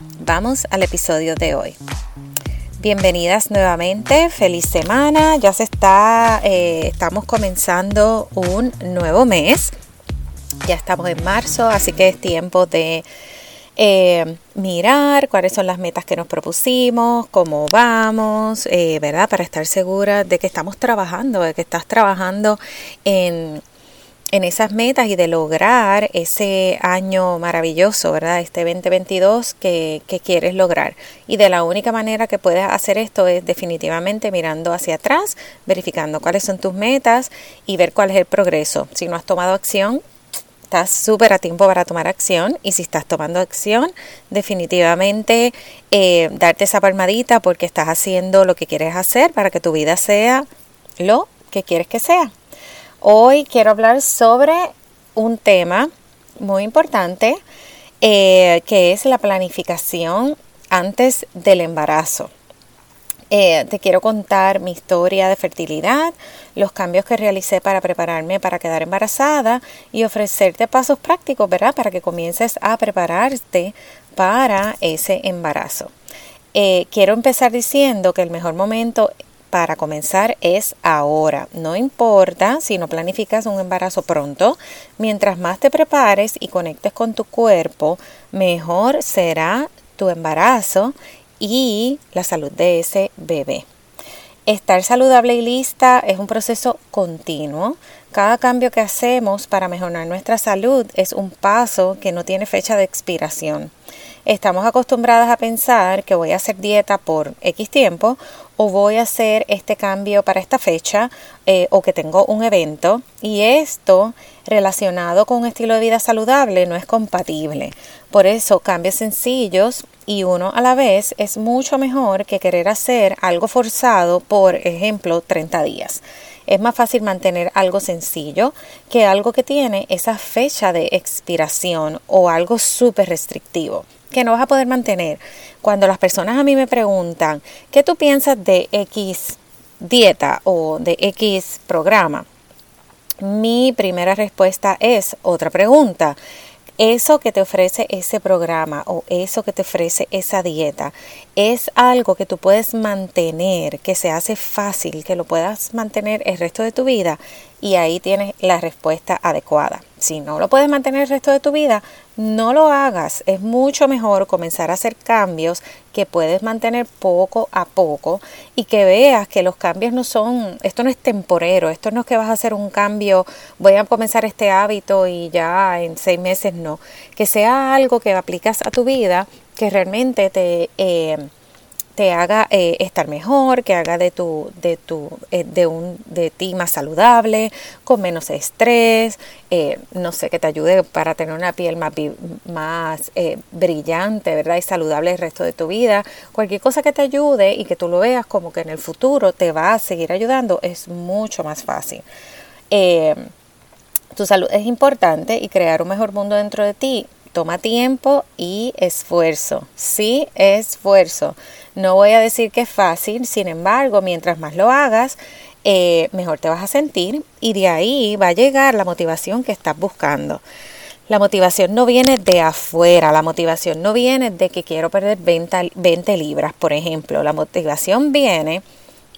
Vamos al episodio de hoy. Bienvenidas nuevamente, feliz semana, ya se está, eh, estamos comenzando un nuevo mes, ya estamos en marzo, así que es tiempo de eh, mirar cuáles son las metas que nos propusimos, cómo vamos, eh, ¿verdad? Para estar segura de que estamos trabajando, de que estás trabajando en, en esas metas y de lograr ese año maravilloso, ¿verdad? Este 2022 que, que, quieres lograr. Y de la única manera que puedes hacer esto es definitivamente mirando hacia atrás, verificando cuáles son tus metas y ver cuál es el progreso. Si no has tomado acción, estás súper a tiempo para tomar acción y si estás tomando acción, definitivamente eh, darte esa palmadita porque estás haciendo lo que quieres hacer para que tu vida sea lo que quieres que sea. Hoy quiero hablar sobre un tema muy importante eh, que es la planificación antes del embarazo. Eh, te quiero contar mi historia de fertilidad, los cambios que realicé para prepararme para quedar embarazada y ofrecerte pasos prácticos, ¿verdad? Para que comiences a prepararte para ese embarazo. Eh, quiero empezar diciendo que el mejor momento para comenzar es ahora. No importa si no planificas un embarazo pronto, mientras más te prepares y conectes con tu cuerpo, mejor será tu embarazo y la salud de ese bebé. Estar saludable y lista es un proceso continuo. Cada cambio que hacemos para mejorar nuestra salud es un paso que no tiene fecha de expiración. Estamos acostumbradas a pensar que voy a hacer dieta por X tiempo o voy a hacer este cambio para esta fecha eh, o que tengo un evento y esto relacionado con un estilo de vida saludable no es compatible. Por eso cambios sencillos y uno a la vez es mucho mejor que querer hacer algo forzado, por ejemplo, 30 días. Es más fácil mantener algo sencillo que algo que tiene esa fecha de expiración o algo súper restrictivo que no vas a poder mantener. Cuando las personas a mí me preguntan, ¿qué tú piensas de X dieta o de X programa? Mi primera respuesta es otra pregunta. Eso que te ofrece ese programa o eso que te ofrece esa dieta es algo que tú puedes mantener, que se hace fácil, que lo puedas mantener el resto de tu vida y ahí tienes la respuesta adecuada. Si no lo puedes mantener el resto de tu vida, no lo hagas. Es mucho mejor comenzar a hacer cambios que puedes mantener poco a poco y que veas que los cambios no son, esto no es temporero, esto no es que vas a hacer un cambio, voy a comenzar este hábito y ya en seis meses no. Que sea algo que aplicas a tu vida que realmente te... Eh, te haga eh, estar mejor, que haga de tu, de tu, eh, de un, de ti más saludable, con menos estrés, eh, no sé, que te ayude para tener una piel más, más brillante, ¿verdad? Y saludable el resto de tu vida. Cualquier cosa que te ayude y que tú lo veas como que en el futuro te va a seguir ayudando es mucho más fácil. tu salud es importante y crear un mejor mundo dentro de ti toma tiempo y esfuerzo. Sí, esfuerzo. No voy a decir que es fácil, sin embargo, mientras más lo hagas, eh, mejor te vas a sentir y de ahí va a llegar la motivación que estás buscando. La motivación no viene de afuera, la motivación no viene de que quiero perder 20, 20 libras, por ejemplo. La motivación viene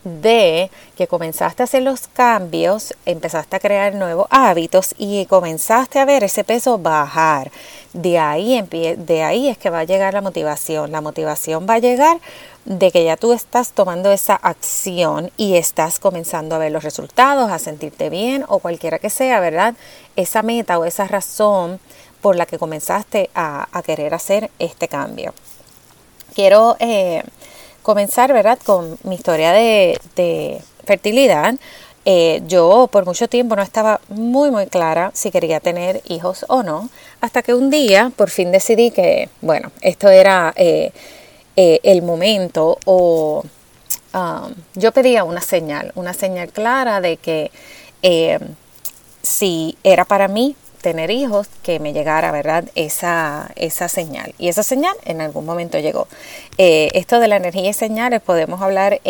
de que comenzaste a hacer los cambios, empezaste a crear nuevos hábitos y comenzaste a ver ese peso bajar. De ahí, de ahí es que va a llegar la motivación. La motivación va a llegar de que ya tú estás tomando esa acción y estás comenzando a ver los resultados, a sentirte bien o cualquiera que sea, ¿verdad? Esa meta o esa razón por la que comenzaste a, querer hacer este cambio. Quiero... Eh, comenzar, ¿verdad? Con mi historia de, fertilidad. Eh, yo por mucho tiempo no estaba muy muy clara si quería tener hijos o no, hasta que un día por fin decidí que, bueno, esto era eh, eh, el momento o um, yo pedía una señal, una señal clara de que si era para mí tener hijos, que me llegara, ¿verdad? Esa, esa señal. Y esa señal en algún momento llegó. esto de la energía y señales podemos hablar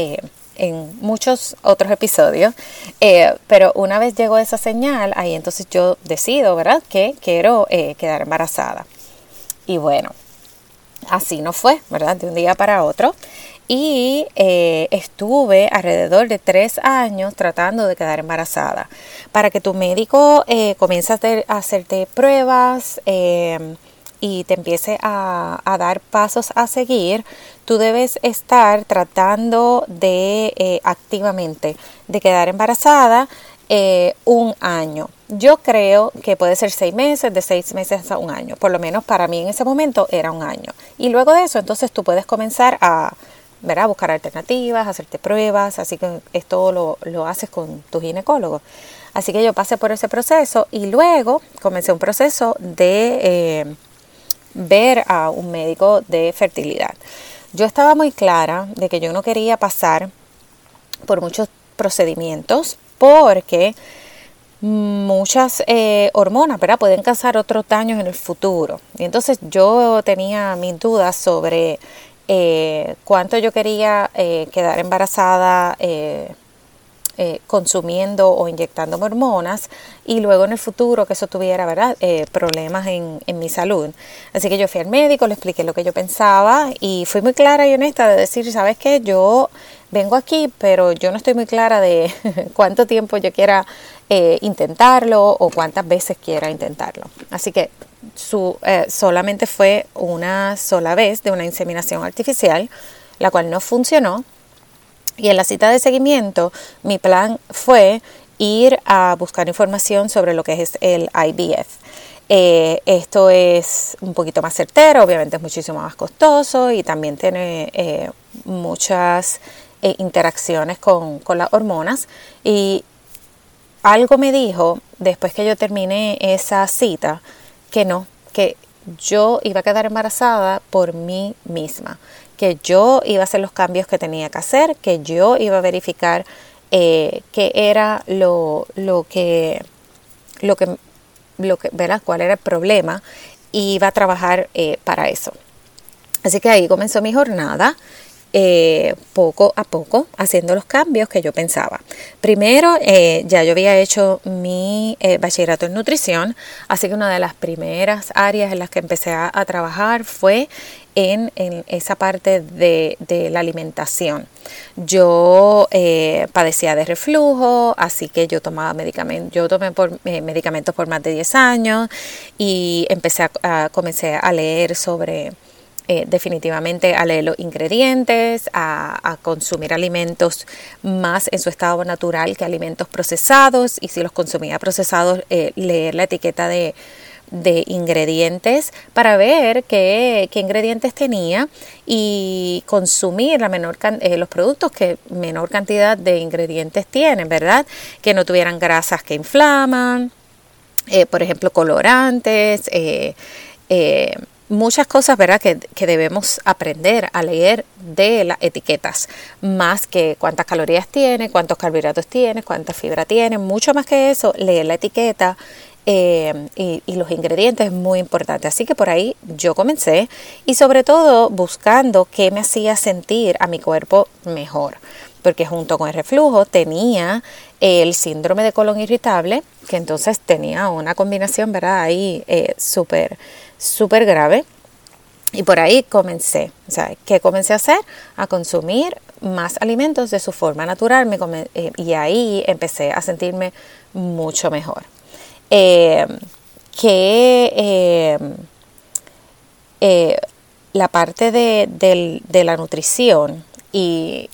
en muchos otros episodios, eh, pero una vez llegó esa señal, ahí entonces yo decido, ¿verdad?, que quiero eh, quedar embarazada. Y bueno, así no fue, ¿verdad?, de un día para otro. Y eh, estuve alrededor de tres años tratando de quedar embarazada. Para que tu médico comience a, hacerte pruebas, y te empiece a, dar pasos a seguir, tú debes estar tratando de eh, activamente de quedar embarazada eh, un año. Yo creo que puede ser seis meses, de seis meses a un año. Por lo menos para mí en ese momento era un año. Y luego de eso, entonces tú puedes comenzar a, a buscar alternativas, hacerte pruebas. Así que esto lo, lo haces con tu ginecólogo. Así que yo pasé por ese proceso y luego comencé un proceso de... Eh, ver a un médico de fertilidad. Yo estaba muy clara de que yo no quería pasar por muchos procedimientos porque muchas eh, hormonas ¿verdad? pueden causar otros daños en el futuro. Y entonces yo tenía mis dudas sobre eh, cuánto yo quería eh, quedar embarazada eh, consumiendo o inyectando hormonas y luego en el futuro que eso tuviera ¿verdad? Problemas en, en, mi salud. Así que yo fui al médico, le expliqué lo que yo pensaba y fui muy clara y honesta de decir, ¿sabes qué? Yo vengo aquí, pero yo no estoy muy clara de cuánto tiempo yo quiera intentarlo o cuántas veces quiera intentarlo. Así que su, solamente fue una sola vez de una inseminación artificial, la cual no funcionó y en la cita de seguimiento, mi plan fue ir a buscar información sobre lo que es el IVF. Eh, esto es un poquito más certero, obviamente es muchísimo más costoso y también tiene eh, muchas eh, interacciones con, con, las hormonas. Y algo me dijo después que yo terminé esa cita que no, que yo iba a quedar embarazada por mí misma que yo iba a hacer los cambios que tenía que hacer, que yo iba a verificar eh, qué era lo, lo que, lo que, lo que, ¿verdad? cuál era el problema y iba a trabajar eh, para eso. Así que ahí comenzó mi jornada. Eh, poco a poco haciendo los cambios que yo pensaba. Primero, ya yo había hecho mi bachillerato en nutrición, así que una de las primeras áreas en las que empecé a, trabajar fue en, esa parte de, la alimentación. Yo eh, padecía de reflujo, así que yo tomaba medicamentos, yo tomé por, eh, medicamentos por más de 10 años y empecé a, comencé a leer sobre eh, definitivamente a leer los ingredientes, a, consumir alimentos más en su estado natural que alimentos procesados y si los consumía procesados, leer la etiqueta de, de ingredientes para ver qué, ingredientes tenía y consumir la menor eh, los productos que menor cantidad de ingredientes tienen, ¿verdad? Que no tuvieran grasas que inflaman, eh, por ejemplo, colorantes, eh, muchas cosas, ¿verdad? Que, que, debemos aprender a leer de las etiquetas, más que cuántas calorías tiene, cuántos carbohidratos tiene, cuánta fibra tiene, mucho más que eso, leer la etiqueta eh, y, los ingredientes es muy importante. Así que por ahí yo comencé y sobre todo buscando qué me hacía sentir a mi cuerpo mejor. Porque junto con el reflujo tenía el síndrome de colon irritable, que entonces tenía una combinación, ¿verdad? Ahí eh, súper, súper grave. Y por ahí comencé, o sea, ¿qué comencé a hacer? A consumir más alimentos de su forma natural eh, y ahí empecé a sentirme mucho mejor. Eh, que eh, eh, la parte de, la nutrición y,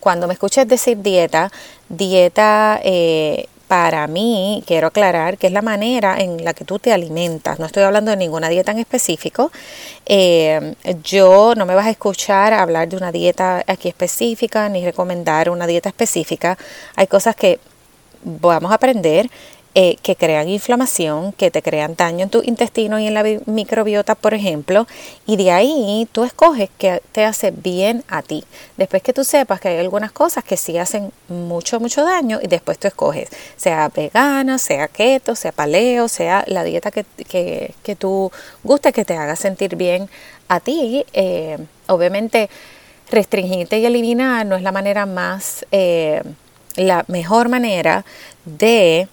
cuando me escuches decir dieta, dieta para mí, quiero aclarar que es la manera en la que tú te alimentas. No estoy hablando de ninguna dieta en específico. Eh, yo no me vas a escuchar hablar de una dieta aquí específica ni recomendar una dieta específica. Hay cosas que vamos a aprender eh, que crean inflamación, que te crean daño en tu intestino y en la microbiota, por ejemplo, y de ahí tú escoges que te hace bien a ti. Después que tú sepas que hay algunas cosas que sí hacen mucho, mucho daño y después tú escoges, sea vegana, sea keto, sea paleo, sea la dieta que, que, que tú guste, que te haga sentir bien a ti. Eh, obviamente, restringirte y eliminar no es la manera más, eh, la mejor manera de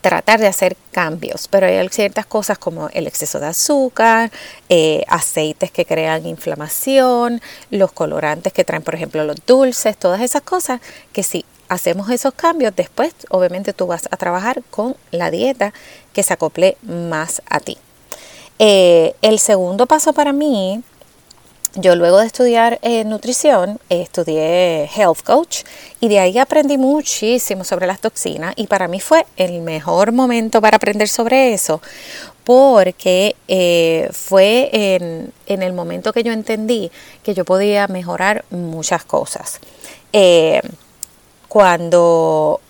tratar de hacer cambios, pero hay ciertas cosas como el exceso de azúcar, eh, aceites que crean inflamación, los colorantes que traen, por ejemplo, los dulces, todas esas cosas que si hacemos esos cambios, después obviamente tú vas a trabajar con la dieta que se acople más a ti. Eh, el segundo paso para mí yo luego de estudiar eh, nutrición, estudié health coach y de ahí aprendí muchísimo sobre las toxinas y para mí fue el mejor momento para aprender sobre eso porque eh, fue en, el momento que yo entendí que yo podía mejorar muchas cosas. Eh, cuando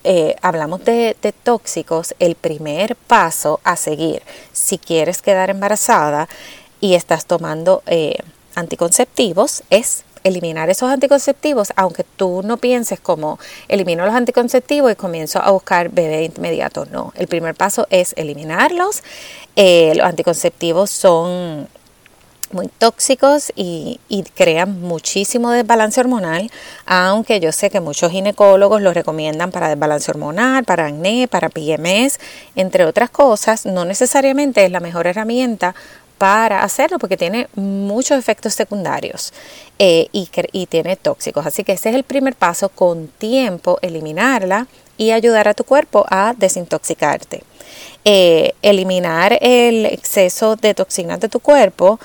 hablamos de, tóxicos, el primer paso a seguir, si quieres quedar embarazada y estás tomando anticonceptivos es eliminar esos anticonceptivos, aunque tú no pienses como elimino los anticonceptivos y comienzo a buscar bebé inmediato. No, el primer paso es eliminarlos. Eh, los anticonceptivos son muy tóxicos y, y, crean muchísimo desbalance hormonal, aunque yo sé que muchos ginecólogos los recomiendan para desbalance hormonal, para acné, para PMS, entre otras cosas, no necesariamente es la mejor herramienta para hacerlo porque tiene muchos efectos secundarios eh, y, y, tiene tóxicos. Así que ese es el primer paso, con tiempo eliminarla y ayudar a tu cuerpo a desintoxicarte. Eh, eliminar el exceso de toxinas de tu cuerpo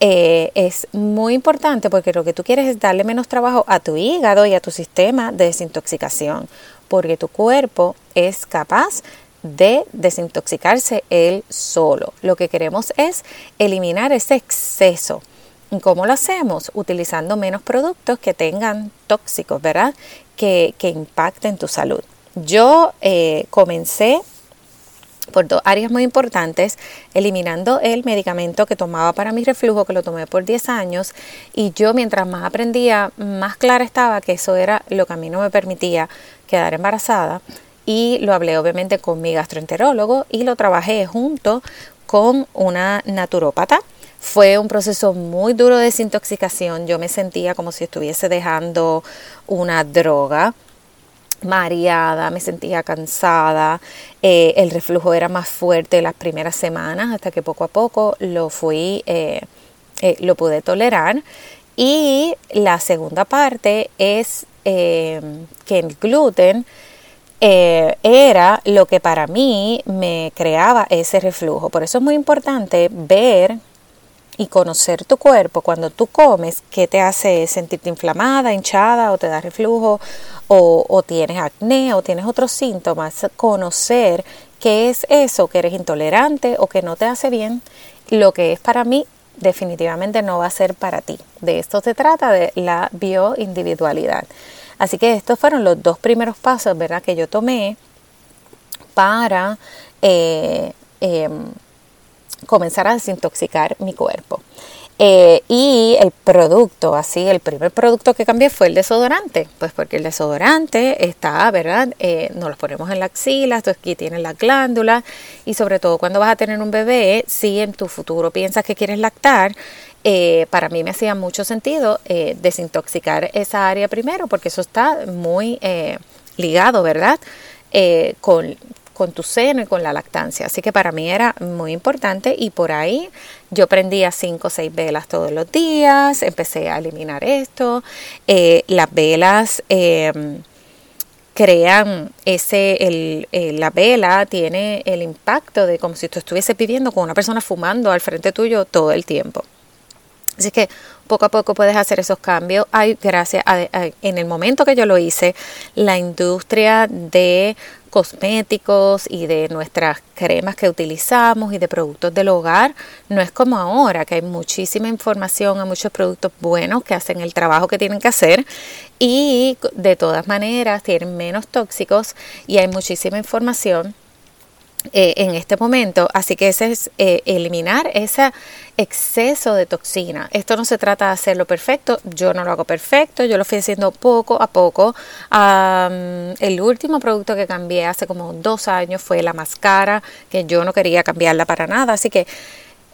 eh, es muy importante porque lo que tú quieres es darle menos trabajo a tu hígado y a tu sistema de desintoxicación, porque tu cuerpo es capaz de desintoxicarse él solo. Lo que queremos es eliminar ese exceso. ¿Cómo lo hacemos? Utilizando menos productos que tengan tóxicos, ¿verdad? Que, impacten tu salud. Yo eh, comencé por dos áreas muy importantes, eliminando el medicamento que tomaba para mi reflujo, que lo tomé por 10 años, y yo mientras más aprendía, más clara estaba que eso era lo que a mí no me permitía quedar embarazada y lo hablé obviamente con mi gastroenterólogo y lo trabajé junto con una naturópata. Fue un proceso muy duro de desintoxicación. Yo me sentía como si estuviese dejando una droga mareada, me sentía cansada, eh, el reflujo era más fuerte las primeras semanas hasta que poco a poco lo fui, eh, eh, lo pude tolerar. Y la segunda parte es que el gluten eh, era lo que para mí me creaba ese reflujo. Por eso es muy importante ver y conocer tu cuerpo cuando tú comes, qué te hace sentirte inflamada, hinchada o te da reflujo o, o tienes acné o tienes otros síntomas. Conocer qué es eso, que eres intolerante o que no te hace bien, lo que es para mí definitivamente no va a ser para ti. De esto se trata de la bioindividualidad. Así que estos fueron los dos primeros pasos, ¿verdad? Que yo tomé para eh, em, comenzar a desintoxicar mi cuerpo. Eh, y el producto, así, el primer producto que cambié fue el desodorante, pues porque el desodorante está, ¿verdad? Eh, nos lo ponemos en la axila, esto aquí tienes la glándula y sobre todo cuando vas a tener un bebé, si en tu futuro piensas que quieres lactar, eh, para mí me hacía mucho sentido eh, desintoxicar esa área primero, porque eso está muy eh, ligado, ¿verdad? con, con tu seno y con la lactancia. Así que para mí era muy importante y por ahí yo prendía cinco o seis velas todos los días, empecé a eliminar esto. las velas em, crean ese, el, la vela tiene el impacto de como si tú estuvieses viviendo con una persona fumando al frente tuyo todo el tiempo. Así que poco a poco puedes hacer esos cambios. Hay, gracias a, en el momento que yo lo hice, la industria de cosméticos y de nuestras cremas que utilizamos y de productos del hogar. No es como ahora, que hay muchísima información, hay muchos productos buenos que hacen el trabajo que tienen que hacer y de todas maneras tienen menos tóxicos y hay muchísima información eh, en este momento. Así que ese es eh, eliminar ese exceso de toxina. Esto no se trata de hacerlo perfecto. Yo no lo hago perfecto. Yo lo fui haciendo poco a poco. el último producto que cambié hace como dos años fue la máscara, que yo no quería cambiarla para nada. Así que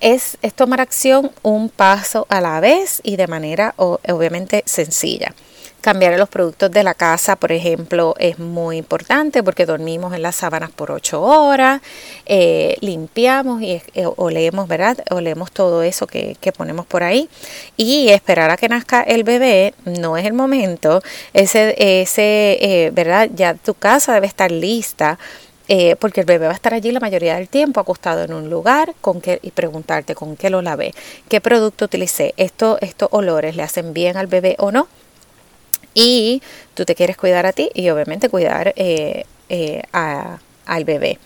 es tomar acción un paso a la vez y de manera obviamente sencilla. Cambiar los productos de la casa, por ejemplo, es muy importante porque dormimos en las sábanas por 8 horas, eh, limpiamos y eh, olemos, ¿verdad? Olemos todo eso que, ponemos por ahí y esperar a que nazca el bebé no es el momento. Ese, ese eh, ¿verdad? Ya tu casa debe estar lista. porque el bebé va a estar allí la mayoría del tiempo acostado en un lugar con qué, y preguntarte con qué lo lavé, qué producto utilicé, Esto, estos olores le hacen bien al bebé o no y tú te quieres cuidar a ti y obviamente cuidar eh, eh, al bebé.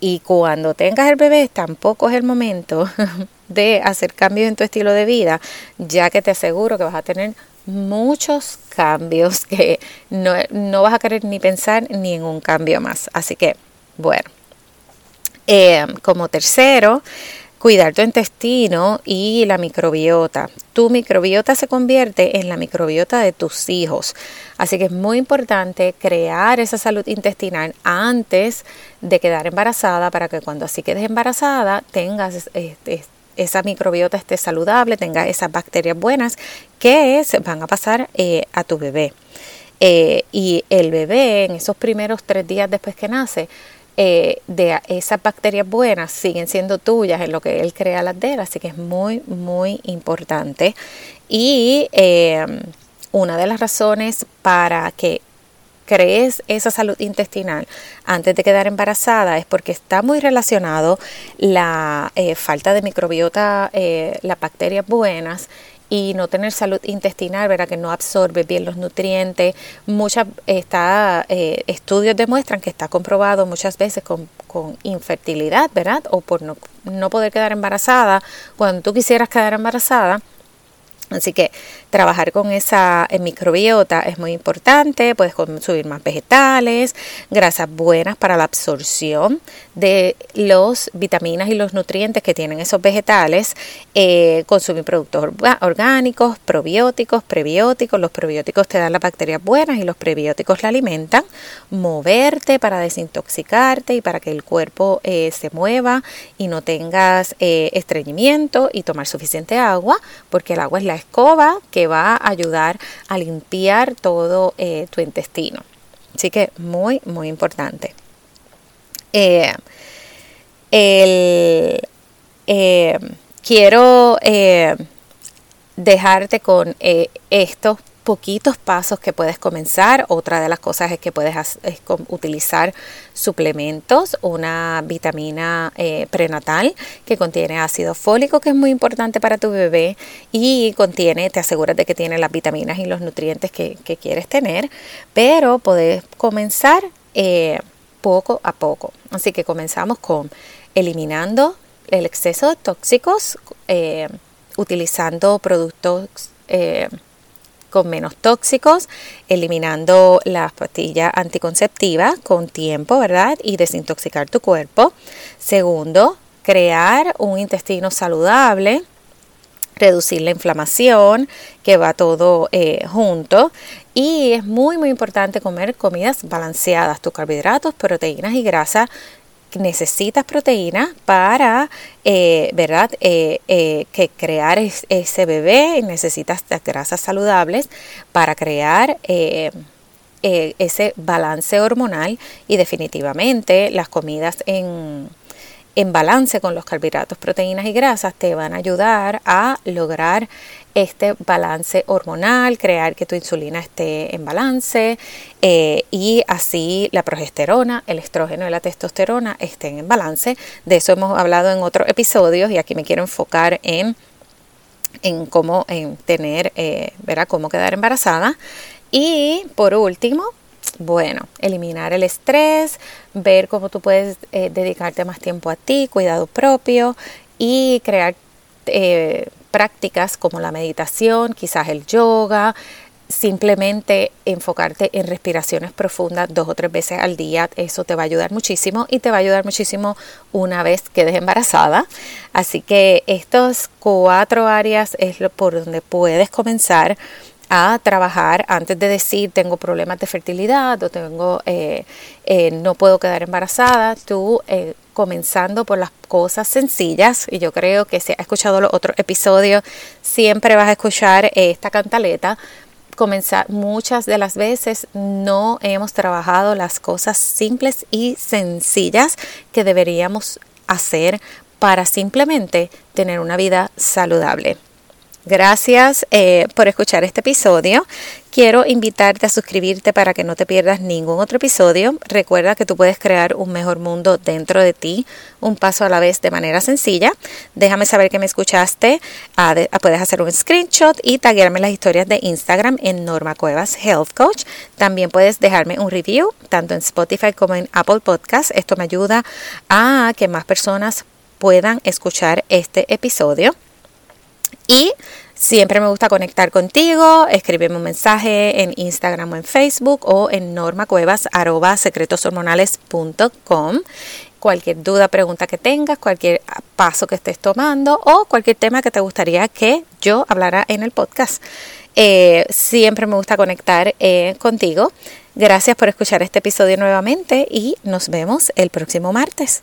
Y cuando tengas el bebé tampoco es el momento de hacer cambios en tu estilo de vida, ya que te aseguro que vas a tener muchos cambios que no, no vas a querer ni pensar ni en un cambio más. Así que, bueno, eh, como tercero, cuidar tu intestino y la microbiota. Tu microbiota se convierte en la microbiota de tus hijos. Así que es muy importante crear esa salud intestinal antes de quedar embarazada para que cuando así quedes embarazada tengas esa microbiota esté saludable, tenga esas bacterias buenas que se van a pasar eh, a tu bebé. Eh, y el bebé en esos primeros tres días después que nace eh, de esas bacterias buenas siguen siendo tuyas en lo que él crea las de así que es muy, muy importante. Y eh, una de las razones para que crees esa salud intestinal antes de quedar embarazada es porque está muy relacionado la eh, falta de microbiota, las bacterias buenas y no tener salud intestinal, ¿verdad? Que no absorbe bien los nutrientes. Muchas está, eh, estudios demuestran que está comprobado muchas veces con, con infertilidad, ¿verdad? O por no, no poder quedar embarazada. Cuando tú quisieras quedar embarazada, Así que trabajar con esa microbiota es muy importante, puedes consumir más vegetales, grasas buenas para la absorción de los vitaminas y los nutrientes que tienen esos vegetales, eh, consumir productos orgánicos, probióticos, prebióticos, los probióticos te dan las bacterias buenas y los prebióticos la alimentan, moverte para desintoxicarte y para que el cuerpo eh, se mueva y no tengas eh, estreñimiento y tomar suficiente agua, porque el agua es la escoba que va a ayudar a limpiar todo eh, tu intestino. Así que muy, muy importante. Eh, eh, quiero dejarte con estos poquitos pasos que puedes comenzar. Otra de las cosas es que puedes utilizar suplementos, una vitamina eh, prenatal que contiene ácido fólico, que es muy importante para tu bebé y contiene, te aseguras de que tiene las vitaminas y los nutrientes que, quieres tener, pero puedes comenzar eh, poco a poco. Así que comenzamos con eliminando el exceso de tóxicos, eh, utilizando productos con menos tóxicos, eliminando las pastillas anticonceptivas con tiempo, ¿verdad? Y desintoxicar tu cuerpo. Segundo, crear un intestino saludable, reducir la inflamación, que va todo eh, junto. Y es muy, muy importante comer comidas balanceadas, tus carbohidratos, proteínas y grasas necesitas proteína para, eh, ¿verdad?, eh, eh, que crear ese bebé, necesitas grasas saludables para crear ese balance hormonal y definitivamente las comidas en, en balance con los carbohidratos, proteínas y grasas te van a ayudar a lograr este balance hormonal, crear que tu insulina esté en balance eh, y así la progesterona, el estrógeno y la testosterona estén en balance. De eso hemos hablado en otros episodios y aquí me quiero enfocar en, en cómo en tener, eh, cómo quedar embarazada. Y por último, Bueno, eliminar el estrés, ver cómo tú puedes eh, dedicarte más tiempo a ti, cuidado propio y crear eh, prácticas como la meditación, quizás el yoga, simplemente enfocarte en respiraciones profundas dos o tres veces al día, eso te va a ayudar muchísimo y te va a ayudar muchísimo una vez quedes embarazada. Así que estas cuatro áreas es lo por donde puedes comenzar a trabajar antes de decir tengo problemas de fertilidad o tengo eh, eh, no puedo quedar embarazada tú eh, comenzando por las cosas sencillas y yo creo que si has escuchado los otros episodios siempre vas a escuchar esta cantaleta comenzar muchas de las veces no hemos trabajado las cosas simples y sencillas que deberíamos hacer para simplemente tener una vida saludable. Gracias eh, por escuchar este episodio. Quiero invitarte a suscribirte para que no te pierdas ningún otro episodio. Recuerda que tú puedes crear un mejor mundo dentro de ti, un paso a la vez de manera sencilla. Déjame saber que me escuchaste. Ah, ah, puedes hacer un screenshot y taguearme las historias de Instagram en Norma Cuevas Health Coach. También puedes dejarme un review tanto en Spotify como en Apple Podcast. Esto me ayuda a que más personas puedan escuchar este episodio. Y siempre me gusta conectar contigo, escríbeme un mensaje en Instagram o en Facebook o en normacuevas.secretoshormonales.com. Cualquier duda, pregunta que tengas, cualquier paso que estés tomando o cualquier tema que te gustaría que yo hablara en el podcast. Eh, siempre me gusta conectar eh, contigo. Gracias por escuchar este episodio nuevamente y nos vemos el próximo martes.